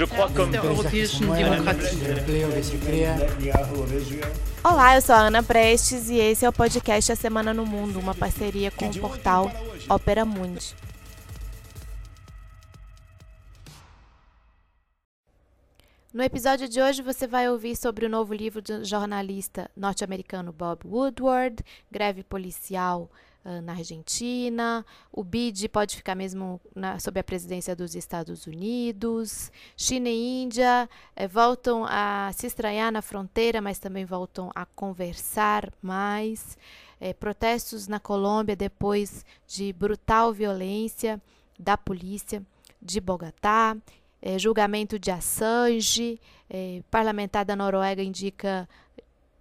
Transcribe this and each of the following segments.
Je crois comme europäischen Demokratie. Olá, eu sou a Ana Prestes e esse é o podcast A Semana no Mundo, uma parceria com o portal Opera Mundi. No episódio de hoje você vai ouvir sobre o novo livro do jornalista norte-americano Bob Woodward, Greve Policial uh, na Argentina, o BID pode ficar mesmo na, sob a presidência dos Estados Unidos, China e Índia eh, voltam a se estranhar na fronteira, mas também voltam a conversar mais, eh, protestos na Colômbia depois de brutal violência da polícia de Bogotá. É, julgamento de Assange, parlamentar da Noruega indica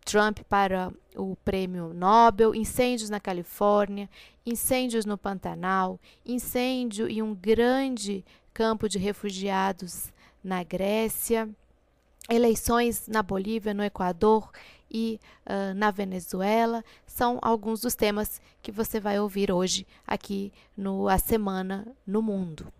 Trump para o prêmio Nobel, incêndios na Califórnia, incêndios no Pantanal, incêndio em um grande campo de refugiados na Grécia, eleições na Bolívia, no Equador e uh, na Venezuela são alguns dos temas que você vai ouvir hoje aqui no A Semana no Mundo.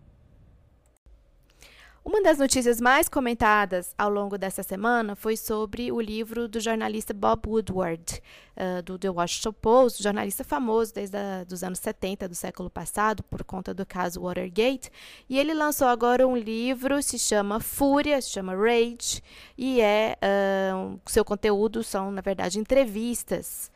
Uma das notícias mais comentadas ao longo dessa semana foi sobre o livro do jornalista Bob Woodward, uh, do The Washington Post, jornalista famoso desde os anos 70 do século passado, por conta do caso Watergate. E ele lançou agora um livro, se chama Fúria, se chama Rage, e é uh, seu conteúdo são, na verdade, entrevistas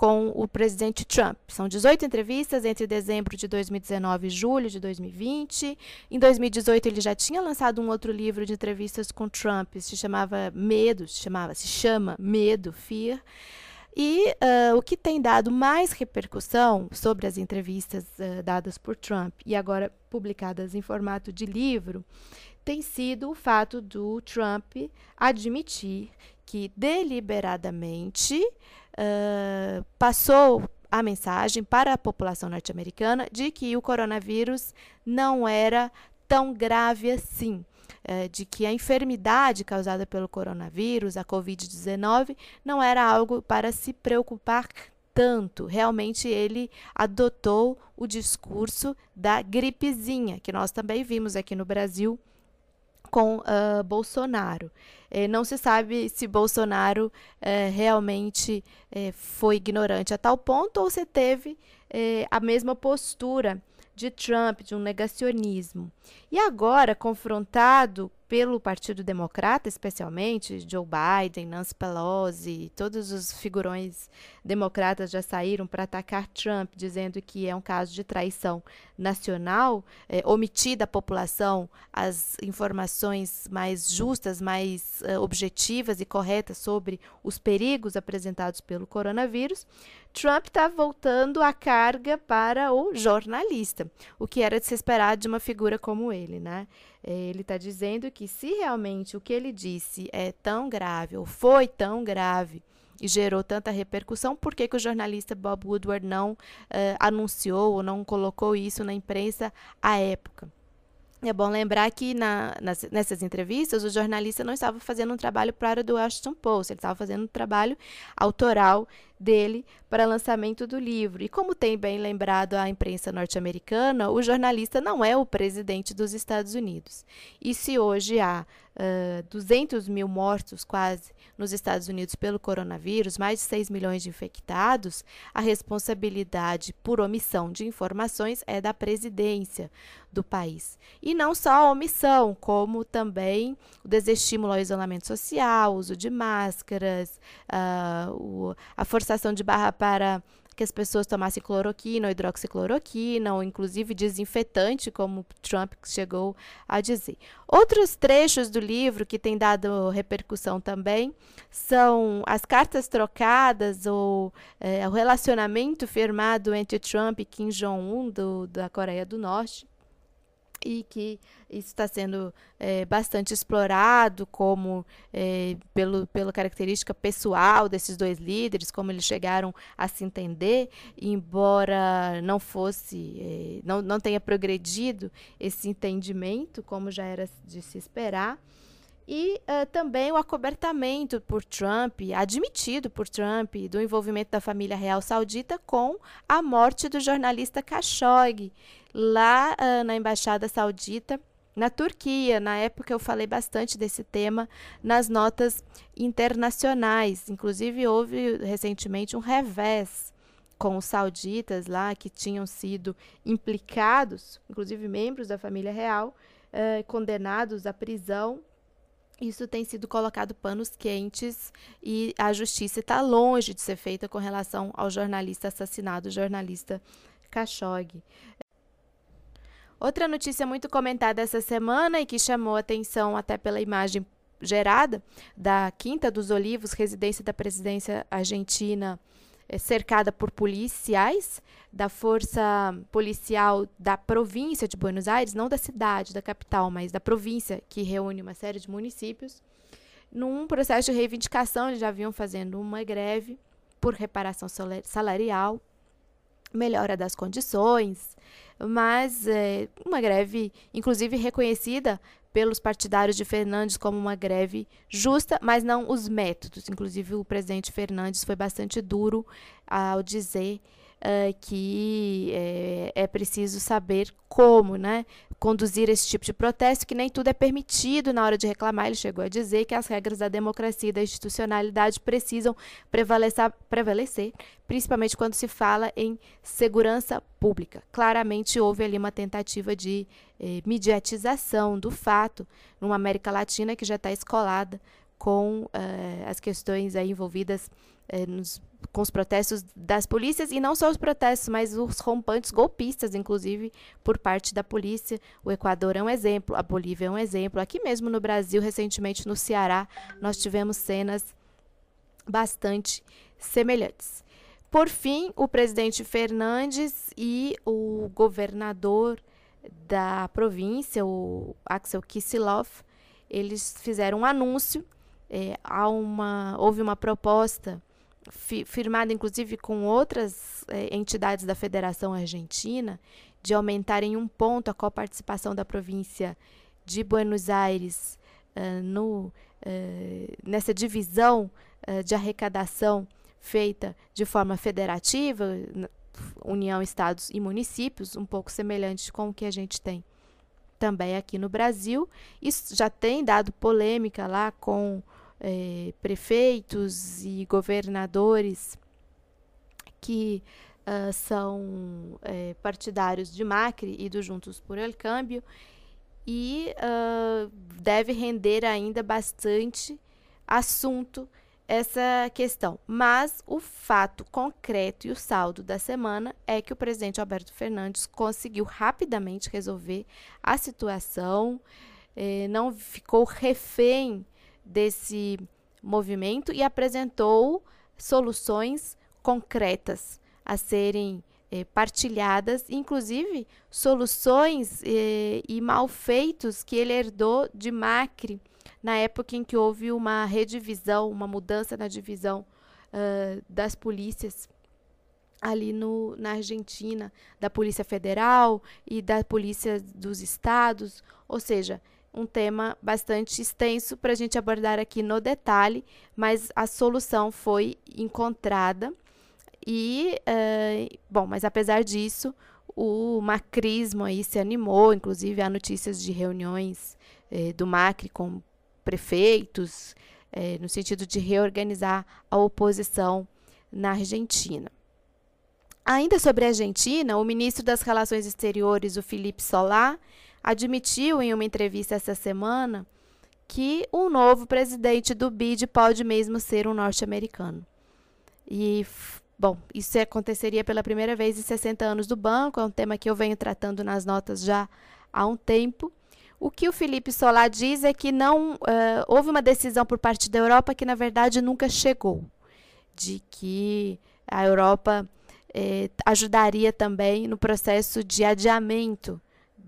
com o presidente Trump. São 18 entrevistas entre dezembro de 2019 e julho de 2020. Em 2018 ele já tinha lançado um outro livro de entrevistas com Trump, se chamava Medo, se chamava, se chama Medo, Fear. E uh, o que tem dado mais repercussão sobre as entrevistas uh, dadas por Trump e agora publicadas em formato de livro tem sido o fato do Trump admitir que deliberadamente passou a mensagem para a população norte-americana de que o coronavírus não era tão grave assim. De que a enfermidade causada pelo coronavírus, a Covid-19, não era algo para se preocupar tanto. Realmente ele adotou o discurso da gripezinha, que nós também vimos aqui no Brasil com uh, Bolsonaro. Eh, não se sabe se Bolsonaro eh, realmente eh, foi ignorante a tal ponto ou se teve a mesma postura de Trump, de um negacionismo. E agora, confrontado pelo Partido Democrata, especialmente Joe Biden, Nancy Pelosi, todos os figurões democratas já saíram para atacar Trump, dizendo que é um caso de traição nacional, é, omitir da população as informações mais justas, mais uh, objetivas e corretas sobre os perigos apresentados pelo coronavírus. Trump está voltando a carga para o jornalista, o que era de se esperar de uma figura como ele, né? É, ele está dizendo que se realmente o que ele disse é tão grave, ou foi tão grave, e gerou tanta repercussão, por que, que o jornalista Bob Woodward não uh, anunciou ou não colocou isso na imprensa à época? É bom lembrar que na, nas, nessas entrevistas o jornalista não estava fazendo um trabalho para o Washington Post, ele estava fazendo um trabalho autoral dele para lançamento do livro. E como tem bem lembrado a imprensa norte-americana, o jornalista não é o presidente dos Estados Unidos. E se hoje há uh, 200 mil mortos quase nos Estados Unidos pelo coronavírus, mais de 6 milhões de infectados, a responsabilidade por omissão de informações é da presidência do país. E não só a omissão, como também o desestímulo ao isolamento social, o uso de máscaras, uh, o, a forçação de barra para que as pessoas tomassem cloroquina ou hidroxicloroquina, ou inclusive desinfetante, como Trump chegou a dizer. Outros trechos do livro que têm dado repercussão também são as cartas trocadas ou é, o relacionamento firmado entre Trump e Kim Jong-un da Coreia do Norte e que isso está sendo é, bastante explorado como é, pelo, pela característica pessoal desses dois líderes, como eles chegaram a se entender, embora não fosse, é, não, não tenha progredido esse entendimento, como já era de se esperar. E uh, também o acobertamento por Trump, admitido por Trump, do envolvimento da família real saudita com a morte do jornalista Khashoggi, lá uh, na Embaixada Saudita na Turquia. Na época eu falei bastante desse tema nas notas internacionais. Inclusive, houve recentemente um revés com os sauditas lá que tinham sido implicados, inclusive membros da família real, eh, condenados à prisão. Isso tem sido colocado panos quentes e a justiça está longe de ser feita com relação ao jornalista assassinado, o jornalista Khashoggi. Outra notícia muito comentada essa semana e que chamou atenção até pela imagem gerada da Quinta dos Olivos, residência da presidência argentina, cercada por policiais da força policial da província de Buenos Aires, não da cidade, da capital, mas da província, que reúne uma série de municípios, num processo de reivindicação, eles já vinham fazendo uma greve por reparação salarial, melhora das condições, mas é, uma greve, inclusive reconhecida pelos partidários de Fernandes como uma greve justa, mas não os métodos. Inclusive, o presidente Fernandes foi bastante duro ao dizer uh, que é, é, preciso saber como né, conduzir esse tipo de protesto, que nem tudo é permitido na hora de reclamar. Ele chegou a dizer que as regras da democracia e da institucionalidade precisam prevalecer, prevalecer principalmente quando se fala em segurança pública. Claramente houve ali uma tentativa de eh, mediatização do fato numa América Latina que já está escolada com eh, as questões envolvidas eh, nos com os protestos das polícias, e não só os protestos, mas os rompantes golpistas, inclusive, por parte da polícia. O Equador é um exemplo, a Bolívia é um exemplo. Aqui mesmo no Brasil, recentemente no Ceará, nós tivemos cenas bastante semelhantes. Por fim, o presidente Fernandes e o governador da província, o Axel Kicillof, eles fizeram um anúncio. É, uma, houve uma proposta fi, firmada inclusive com outras é, entidades da Federação Argentina, de aumentar em um ponto a coparticipação da província de Buenos Aires uh, no, uh, nessa divisão uh, de arrecadação feita de forma federativa, União, Estados e municípios, um pouco semelhante com o que a gente tem também aqui no Brasil. Isso já tem dado polêmica lá com é, prefeitos e governadores que uh, são é, partidários de Macri e do Juntos por El Câmbio e uh, deve render ainda bastante assunto essa questão. Mas o fato concreto e o saldo da semana é que o presidente Alberto Fernandes conseguiu rapidamente resolver a situação, eh, não ficou refém desse movimento e apresentou soluções concretas a serem eh, partilhadas, inclusive soluções eh, e malfeitos que ele herdou de Macri na época em que houve uma redivisão, uma mudança na divisão uh, das polícias ali no, na Argentina, da Polícia Federal e da Polícia dos Estados, ou seja, um tema bastante extenso para a gente abordar aqui no detalhe, mas a solução foi encontrada. E, uh, bom, mas apesar disso, o macrismo aí se animou, inclusive há notícias de reuniões eh, do Macri com prefeitos, eh, no sentido de reorganizar a oposição na Argentina. Ainda sobre a Argentina, o ministro das Relações Exteriores, o Felipe Solá, admitiu em uma entrevista essa semana que o novo presidente do BID pode mesmo ser um norte-americano. E, bom, isso aconteceria pela primeira vez em 60 anos do banco, é um tema que eu venho tratando nas notas já há um tempo. O que o Felipe Solá diz é que não uh, houve uma decisão por parte da Europa que, na verdade, nunca chegou, de que a Europa eh, ajudaria também no processo de adiamento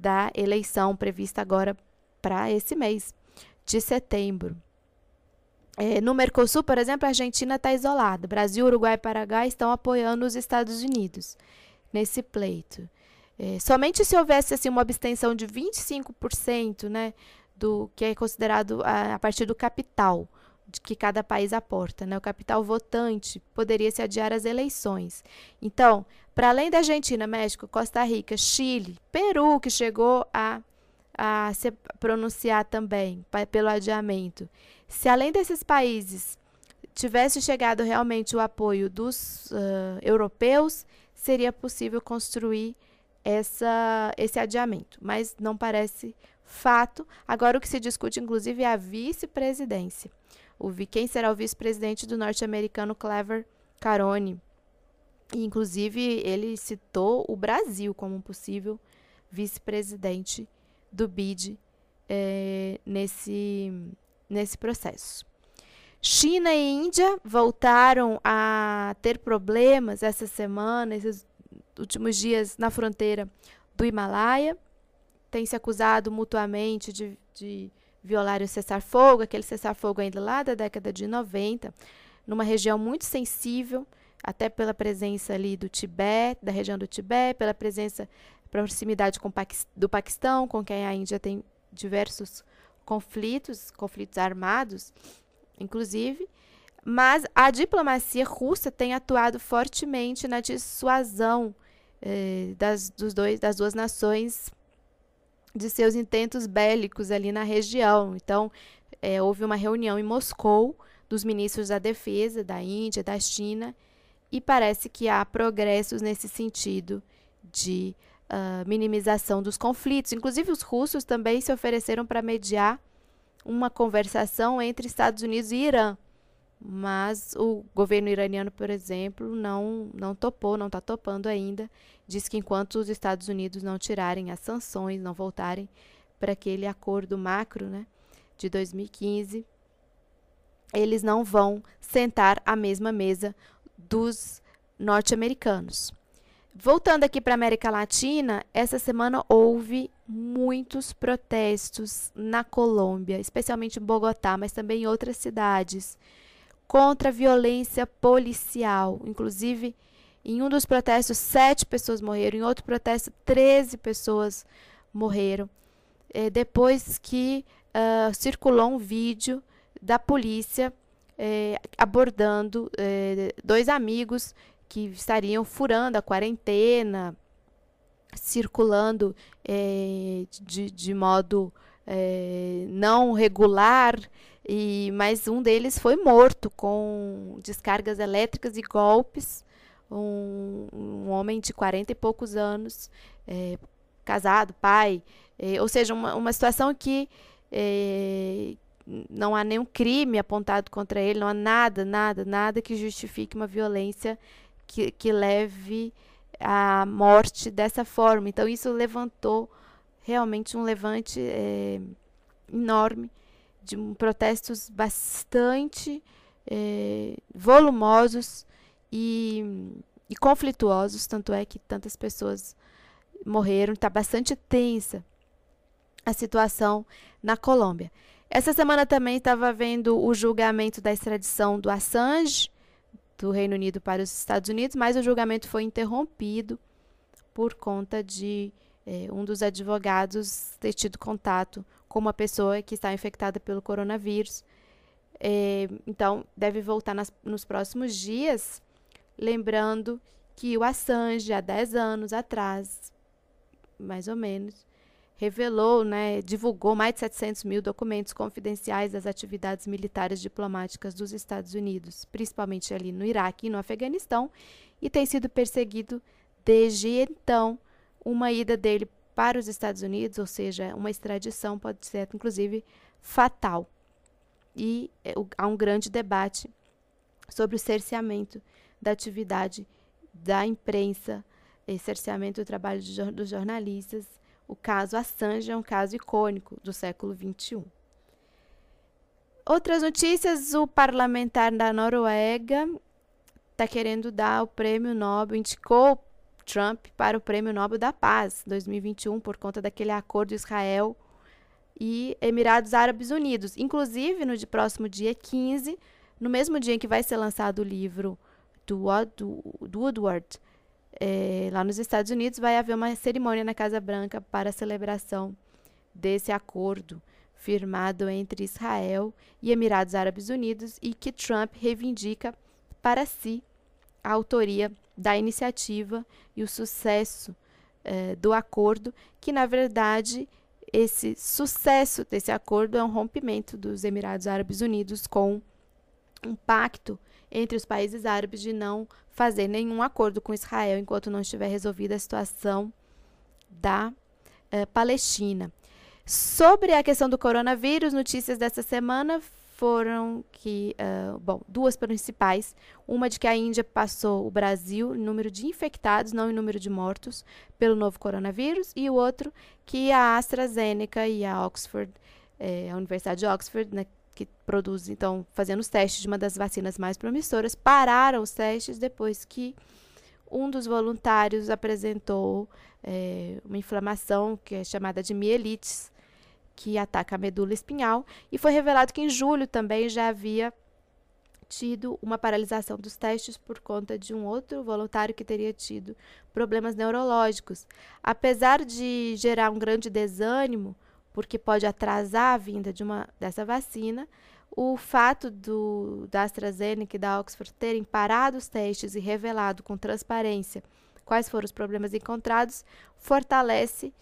da eleição prevista agora para esse mês de setembro. É, no Mercosul, por exemplo, a Argentina está isolada. Brasil, Uruguai e Paraguai estão apoiando os Estados Unidos nesse pleito. É, somente se houvesse assim, uma abstenção de 25% né, do que é considerado a, a partir do capital de que cada país aporta, né? O capital votante poderia se adiar as eleições. Então, para além da Argentina, México, Costa Rica, Chile, Peru, que chegou a a se pronunciar também pelo adiamento. Se além desses países tivesse chegado realmente o apoio dos uh, europeus, seria possível construir essa, esse adiamento. Mas não parece fato. Agora, o que se discute, inclusive, é a vice-presidência. Quem será o vice-presidente do norte-americano Clever Carone? Inclusive, ele citou o Brasil como um possível vice-presidente do BID é, nesse, nesse processo. China e Índia voltaram a ter problemas essa semana, esses últimos dias na fronteira do Himalaia. Tem se acusado mutuamente de, de violar o cessar-fogo, aquele cessar-fogo ainda lá da década de 90, numa região muito sensível, até pela presença ali do Tibete, da região do Tibete, pela presença, proximidade com, do Paquistão, com quem a Índia tem diversos conflitos, conflitos armados inclusive, mas a diplomacia russa tem atuado fortemente na dissuasão eh, das, dos dois, das duas nações de seus intentos bélicos ali na região. Então, eh, houve uma reunião em Moscou dos ministros da defesa da Índia, da China, e parece que há progressos nesse sentido de uh, minimização dos conflitos. Inclusive, os russos também se ofereceram para mediar uma conversação entre Estados Unidos e Irã. Mas o governo iraniano, por exemplo, não, não topou, não está topando ainda. Diz que enquanto os Estados Unidos não tirarem as sanções, não voltarem para aquele acordo macro né, de 2015, eles não vão sentar à mesma mesa dos norte-americanos. Voltando aqui para a América Latina, essa semana houve muitos protestos na Colômbia, especialmente em Bogotá, mas também em outras cidades, contra a violência policial. Inclusive, em um dos protestos, sete pessoas morreram, em outro protesto, 13 pessoas morreram. É, depois que uh, circulou um vídeo da polícia é, abordando é, dois amigos que estariam furando a quarentena, circulando é, de, de modo não regular, e mas um deles foi morto com descargas elétricas e golpes. Um, um homem de 40 e poucos anos, casado, pai, ou seja, uma, uma situação que não há nenhum crime apontado contra ele, não há nada, nada, nada que justifique uma violência que, que leve à morte dessa forma. Então, isso levantou realmente um levante é, enorme de protestos bastante é, volumosos e, e conflituosos, tanto é que tantas pessoas morreram. Está bastante tensa a situação na Colômbia. Essa semana também estava vendo o julgamento da extradição do Assange, do Reino Unido para os Estados Unidos, mas o julgamento foi interrompido por conta de é, um dos advogados ter tido contato com uma pessoa que está infectada pelo coronavírus. É, então, deve voltar nas, nos próximos dias, lembrando que o Assange, há 10 anos atrás, mais ou menos, revelou, né, divulgou mais de 700 mil documentos confidenciais das atividades militares diplomáticas dos Estados Unidos, principalmente ali no Iraque e no Afeganistão, e tem sido perseguido desde então. Uma ida dele para os Estados Unidos, ou seja, uma extradição, pode ser inclusive fatal. E é, o, há um grande debate sobre o cerceamento da atividade da imprensa, cerceamento do trabalho de, dos jornalistas o caso Assange é um caso icônico do século XXI. Outras notícias: o parlamentar da Noruega está querendo dar o prêmio Nobel, indicou Trump para o prêmio Nobel da Paz 2021 por conta daquele acordo Israel e Emirados Árabes Unidos. Inclusive, no próximo dia 15, no mesmo dia em que vai ser lançado o livro do, do, do Woodward, é, lá nos Estados Unidos, vai haver uma cerimônia na Casa Branca para a celebração desse acordo firmado entre Israel e Emirados Árabes Unidos e que Trump reivindica para si a autoria da iniciativa e o sucesso é, do acordo, que na verdade esse sucesso desse acordo é um rompimento dos Emirados Árabes Unidos com um pacto entre os países árabes de não fazer nenhum acordo com Israel enquanto não estiver resolvida a situação da eh, Palestina. Sobre a questão do coronavírus, notícias dessa semana foram que, uh, bom, duas principais. Uma de que a Índia passou o Brasil em número de infectados, não em número de mortos, pelo novo coronavírus, e o outro que a AstraZeneca e a Oxford, eh, a Universidade de Oxford, né, produz, então, fazendo os testes de uma das vacinas mais promissoras, pararam os testes depois que um dos voluntários apresentou eh, uma inflamação que é chamada de mielites, que ataca a medula espinhal, e foi revelado que em julho também já havia tido uma paralisação dos testes por conta de um outro voluntário que teria tido problemas neurológicos. Apesar de gerar um grande desânimo, porque pode atrasar a vinda de uma dessa vacina, o fato do, da AstraZeneca e da Oxford terem parado os testes e revelado com transparência quais foram os problemas encontrados fortalece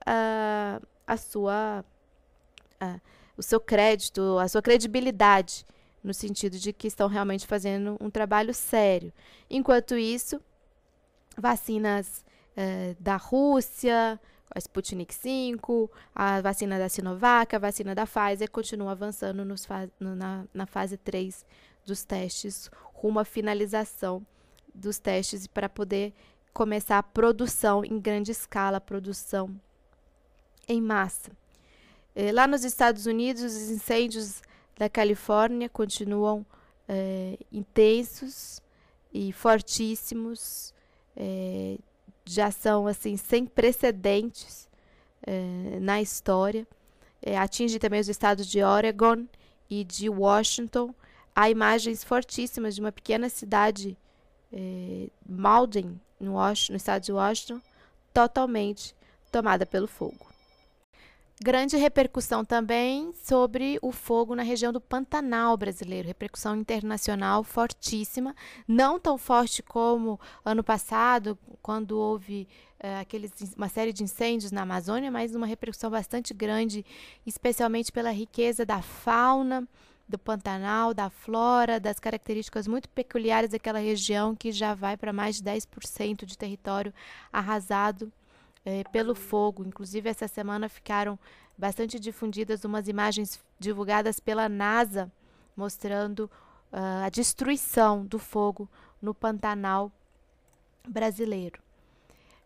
uh, a sua uh, o seu crédito, a sua credibilidade no sentido de que estão realmente fazendo um trabalho sério. Enquanto isso, vacinas uh, da Rússia, a Sputnik 5, a vacina da Sinovac, a vacina da Pfizer continuam avançando nos na, na fase 3 dos testes, rumo à finalização dos testes para poder começar a produção em grande escala, produção em massa. Eh, lá nos Estados Unidos, os incêndios da Califórnia continuam eh, intensos e fortíssimos. Eh, já são assim sem precedentes eh, na história. Eh, atinge também os estados de Oregon e de Washington. Há imagens fortíssimas de uma pequena cidade, eh, Malden, no, no estado de Washington, totalmente tomada pelo fogo. Grande repercussão também sobre o fogo na região do Pantanal brasileiro, repercussão internacional fortíssima, não tão forte como ano passado, quando houve é, aqueles, uma série de incêndios na Amazônia, mas uma repercussão bastante grande, especialmente pela riqueza da fauna do Pantanal, da flora, das características muito peculiares daquela região que já vai para mais de 10% de território arrasado é, pelo fogo. Inclusive, essa semana ficaram bastante difundidas umas imagens divulgadas pela NASA mostrando uh, a destruição do fogo no Pantanal brasileiro.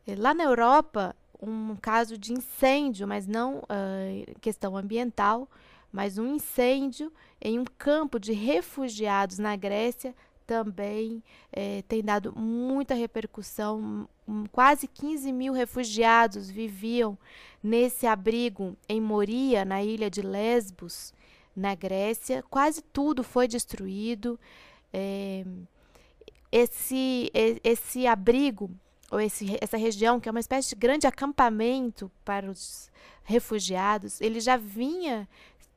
E lá na Europa, um caso de incêndio, mas não uh, questão ambiental, mas um incêndio em um campo de refugiados na Grécia também eh, tem dado muita repercussão. Quase 15 mil refugiados viviam nesse abrigo em Moria, na ilha de Lesbos, na Grécia. Quase tudo foi destruído. Eh, esse, esse abrigo, ou esse, essa região, que é uma espécie de grande acampamento para os refugiados, ele já vinha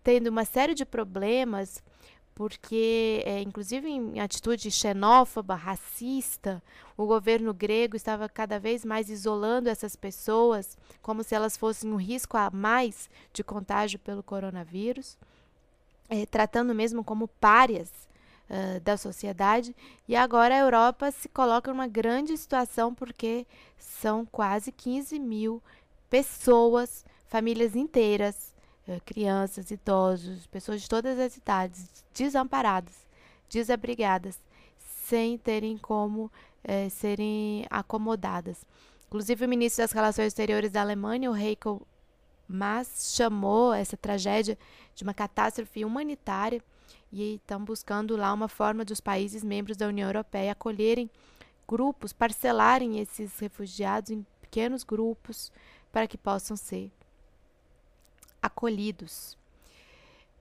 tendo uma série de problemas porque, é, inclusive em atitude xenófoba, racista, o governo grego estava cada vez mais isolando essas pessoas, como se elas fossem um risco a mais de contágio pelo coronavírus, é, tratando mesmo como párias uh, da sociedade. E agora a Europa se coloca numa grande situação porque são quase 15 mil pessoas, famílias inteiras, crianças, idosos, pessoas de todas as idades, desamparadas, desabrigadas, sem terem como é, serem acomodadas. Inclusive, o ministro das Relações Exteriores da Alemanha, o Heiko Maas, chamou essa tragédia de uma catástrofe humanitária e estão buscando lá uma forma dos países membros da União Europeia acolherem grupos, parcelarem esses refugiados em pequenos grupos para que possam ser acolhidos.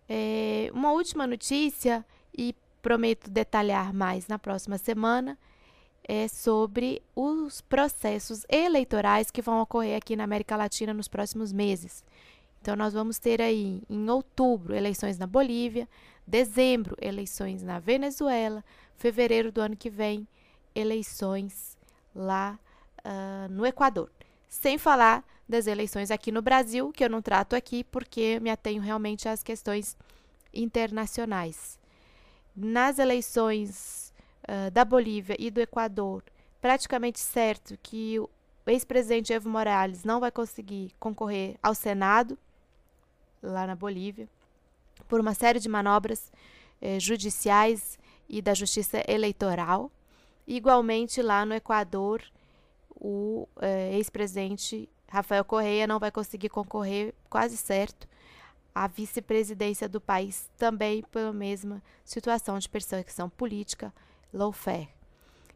É, uma última notícia, e prometo detalhar mais na próxima semana, é sobre os processos eleitorais que vão ocorrer aqui na América Latina nos próximos meses. Então, nós vamos ter aí em outubro eleições na Bolívia, dezembro eleições na Venezuela, fevereiro do ano que vem eleições lá uh, no Equador. Sem falar das eleições aqui no Brasil, que eu não trato aqui porque me atenho realmente às questões internacionais. Nas eleições uh, da Bolívia e do Equador, praticamente certo que o ex-presidente Evo Morales não vai conseguir concorrer ao Senado, lá na Bolívia, por uma série de manobras eh, judiciais e da justiça eleitoral. Igualmente, lá no Equador, o eh, ex-presidente Rafael Correia não vai conseguir concorrer, quase certo, à vice-presidência do país, também pela mesma situação de perseguição política, lawfare.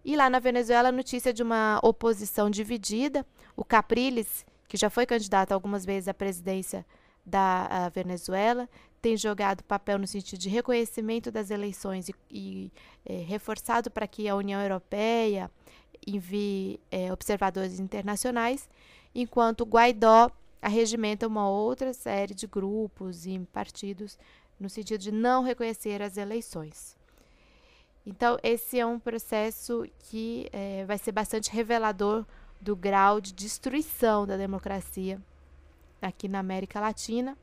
E lá na Venezuela, notícia de uma oposição dividida. O Capriles, que já foi candidato algumas vezes à presidência da Venezuela, tem jogado papel no sentido de reconhecimento das eleições e, e é, reforçado para que a União Europeia envie é, observadores internacionais, enquanto Guaidó arregimenta uma outra série de grupos e partidos no sentido de não reconhecer as eleições. Então, esse é um processo que é, vai ser bastante revelador do grau de destruição da democracia aqui na América Latina.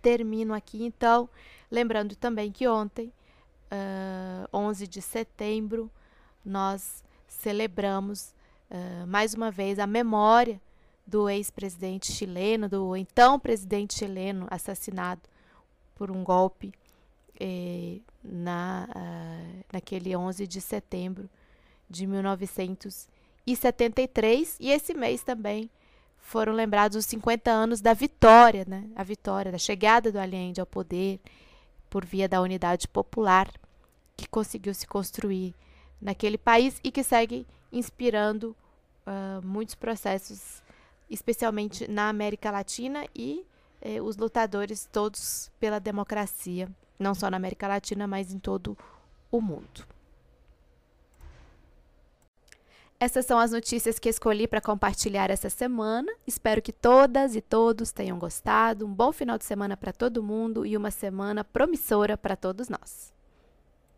Termino aqui, então, lembrando também que ontem, uh, 11 de setembro, nós celebramos uh, mais uma vez a memória do ex-presidente chileno, do então presidente chileno assassinado por um golpe eh, na, uh, naquele 11 de setembro de 1973. E esse mês também foram lembrados os 50 anos da vitória, né? a vitória, da chegada do Allende ao poder por via da unidade popular que conseguiu se construir naquele país e que segue inspirando uh, muitos processos especialmente na América Latina e eh, os lutadores todos pela democracia, não só na América Latina, mas em todo o mundo. Essas são as notícias que escolhi para compartilhar essa semana. Espero que todas e todos tenham gostado. Um bom final de semana para todo mundo e uma semana promissora para todos nós.